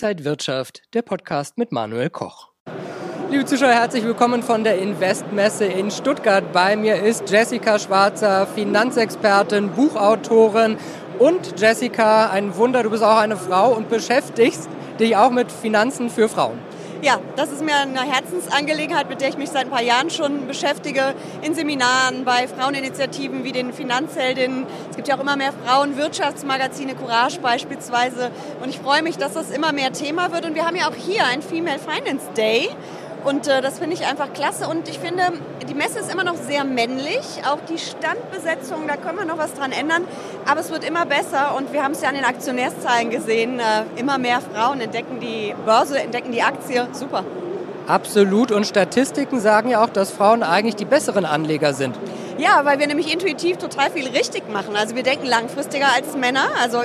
Inside Wirtschaft, der Podcast mit Manuel Koch. Liebe Zuschauer, herzlich willkommen von der Investmesse in Stuttgart. Bei mir ist Jessica Schwarzer, Finanzexpertin, Buchautorin und Jessica, ein Wunder, du bist auch eine Frau und beschäftigst dich auch mit Finanzen für Frauen. Ja, das ist mir eine Herzensangelegenheit, mit der ich mich seit ein paar Jahren schon beschäftige. In Seminaren, bei Fraueninitiativen wie den Finanzheldinnen. Es gibt ja auch immer mehr Frauenwirtschaftsmagazine, Courage beispielsweise. Und ich freue mich, dass das immer mehr Thema wird. Und wir haben ja auch hier ein Female Finance Day. Und äh, das finde ich einfach klasse. Und ich finde, die Messe ist immer noch sehr männlich. Auch die Standbesetzung, da können wir noch was dran ändern. Aber es wird immer besser. Und wir haben es ja an den Aktionärszahlen gesehen. Äh, immer mehr Frauen entdecken die Börse, entdecken die Aktie. Super. Absolut. Und Statistiken sagen ja auch, dass Frauen eigentlich die besseren Anleger sind. Ja, weil wir nämlich intuitiv total viel richtig machen. Also wir denken langfristiger als Männer, also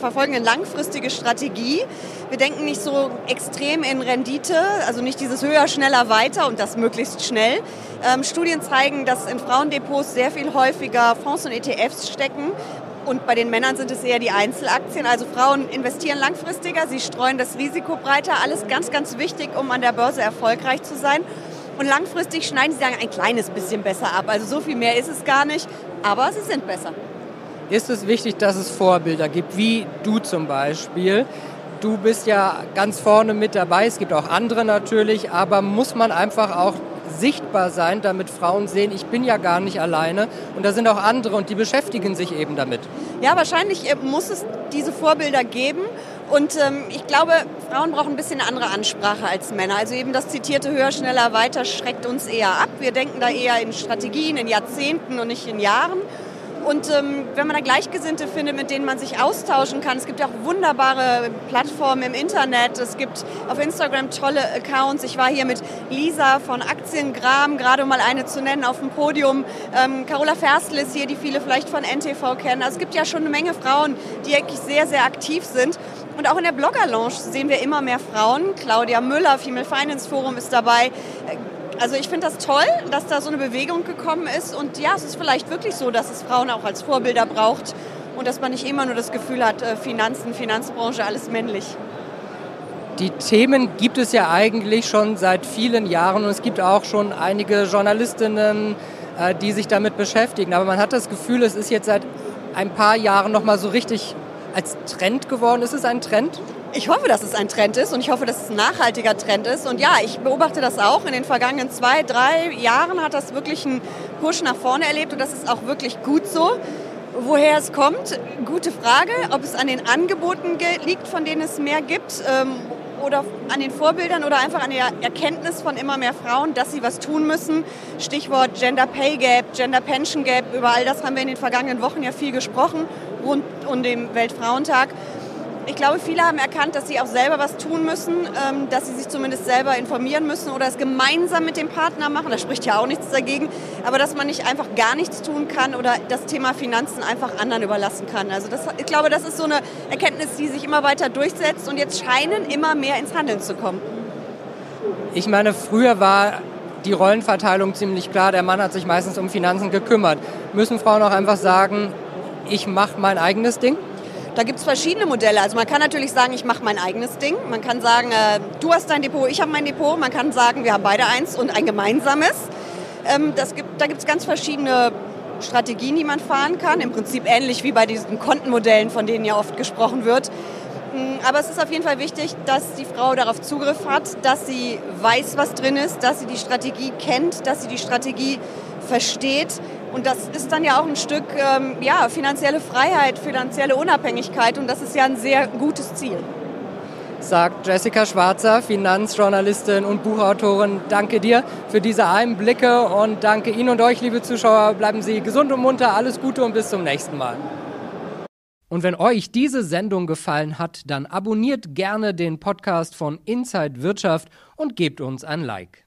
verfolgen eine langfristige Strategie. Wir denken nicht so extrem in Rendite, also nicht dieses höher, schneller, weiter und das möglichst schnell. Ähm, Studien zeigen, dass in Frauendepots sehr viel häufiger Fonds und ETFs stecken. Und bei den Männern sind es eher die Einzelaktien. Also Frauen investieren langfristiger, sie streuen das Risiko breiter. Alles ganz, ganz wichtig, um an der Börse erfolgreich zu sein. Und langfristig schneiden sie dann ein kleines bisschen besser ab. Also so viel mehr ist es gar nicht, aber sie sind besser. Ist es wichtig, dass es Vorbilder gibt, wie du zum Beispiel? Du bist ja ganz vorne mit dabei, es gibt auch andere natürlich, aber muss man einfach auch sichtbar sein, damit Frauen sehen, ich bin ja gar nicht alleine und da sind auch andere und die beschäftigen sich eben damit. Ja, wahrscheinlich äh, muss es diese Vorbilder geben und ähm, ich glaube, Frauen brauchen ein bisschen eine andere Ansprache als Männer. Also eben das zitierte höher, schneller, weiter schreckt uns eher ab. Wir denken da eher in Strategien, in Jahrzehnten und nicht in Jahren. Und ähm, wenn man da Gleichgesinnte findet, mit denen man sich austauschen kann, es gibt ja auch wunderbare Plattformen im Internet, es gibt auf Instagram tolle Accounts. Ich war hier mit Lisa von Aktiengram, gerade um mal eine zu nennen, auf dem Podium. Ähm, Carola Ferstl ist hier, die viele vielleicht von NTV kennen. Also es gibt ja schon eine Menge Frauen, die wirklich sehr, sehr aktiv sind. Und auch in der Blogger Lounge sehen wir immer mehr Frauen. Claudia Müller, Female Finance Forum ist dabei. Also ich finde das toll, dass da so eine Bewegung gekommen ist. Und ja, es ist vielleicht wirklich so, dass es Frauen auch als Vorbilder braucht und dass man nicht immer nur das Gefühl hat, äh, Finanzen, Finanzbranche, alles männlich. Die Themen gibt es ja eigentlich schon seit vielen Jahren und es gibt auch schon einige Journalistinnen, äh, die sich damit beschäftigen. Aber man hat das Gefühl, es ist jetzt seit ein paar Jahren noch mal so richtig als Trend geworden. Ist es ein Trend? Ich hoffe, dass es ein Trend ist und ich hoffe, dass es ein nachhaltiger Trend ist. Und ja, ich beobachte das auch. In den vergangenen zwei, drei Jahren hat das wirklich einen Push nach vorne erlebt und das ist auch wirklich gut so. Woher es kommt, gute Frage. Ob es an den Angeboten liegt, von denen es mehr gibt, ähm, oder an den Vorbildern oder einfach an der Erkenntnis von immer mehr Frauen, dass sie was tun müssen. Stichwort Gender Pay Gap, Gender Pension Gap, über all das haben wir in den vergangenen Wochen ja viel gesprochen, rund um den Weltfrauentag. Ich glaube, viele haben erkannt, dass sie auch selber was tun müssen, ähm, dass sie sich zumindest selber informieren müssen oder es gemeinsam mit dem Partner machen. Da spricht ja auch nichts dagegen. Aber dass man nicht einfach gar nichts tun kann oder das Thema Finanzen einfach anderen überlassen kann. Also das, ich glaube, das ist so eine Erkenntnis, die sich immer weiter durchsetzt und jetzt scheinen immer mehr ins Handeln zu kommen. Ich meine, früher war die Rollenverteilung ziemlich klar. Der Mann hat sich meistens um Finanzen gekümmert. Müssen Frauen auch einfach sagen, ich mache mein eigenes Ding? Verschiedene Modelle. Also man kann natürlich sagen, ich mache mein eigenes Ding. Man kann sagen, äh, du hast dein Depot, ich habe mein Depot. Man kann sagen, wir haben beide eins und ein gemeinsames. Ähm, das gibt, da gibt es ganz verschiedene Strategien, die man fahren kann. Im Prinzip ähnlich wie bei diesen Kontenmodellen, von denen ja oft gesprochen wird. Mm, aber es ist auf jeden Fall wichtig, dass die Frau darauf Zugriff hat, dass sie weiß, was drin ist, dass sie die Strategie kennt, dass sie die Strategie versteht. Und das ist dann ja auch ein Stück ähm, ja, finanzielle Freiheit, finanzielle Unabhängigkeit. Und das ist ja ein sehr gutes Ziel. Sagt Jessica Schwarzer, Finanzjournalistin und Buchautorin. Danke dir für diese Einblicke und danke Ihnen und euch, liebe Zuschauer. Bleiben Sie gesund und munter. Alles Gute und bis zum nächsten Mal. Und wenn euch diese Sendung gefallen hat, dann abonniert gerne den Podcast von Inside Wirtschaft und gebt uns ein Like.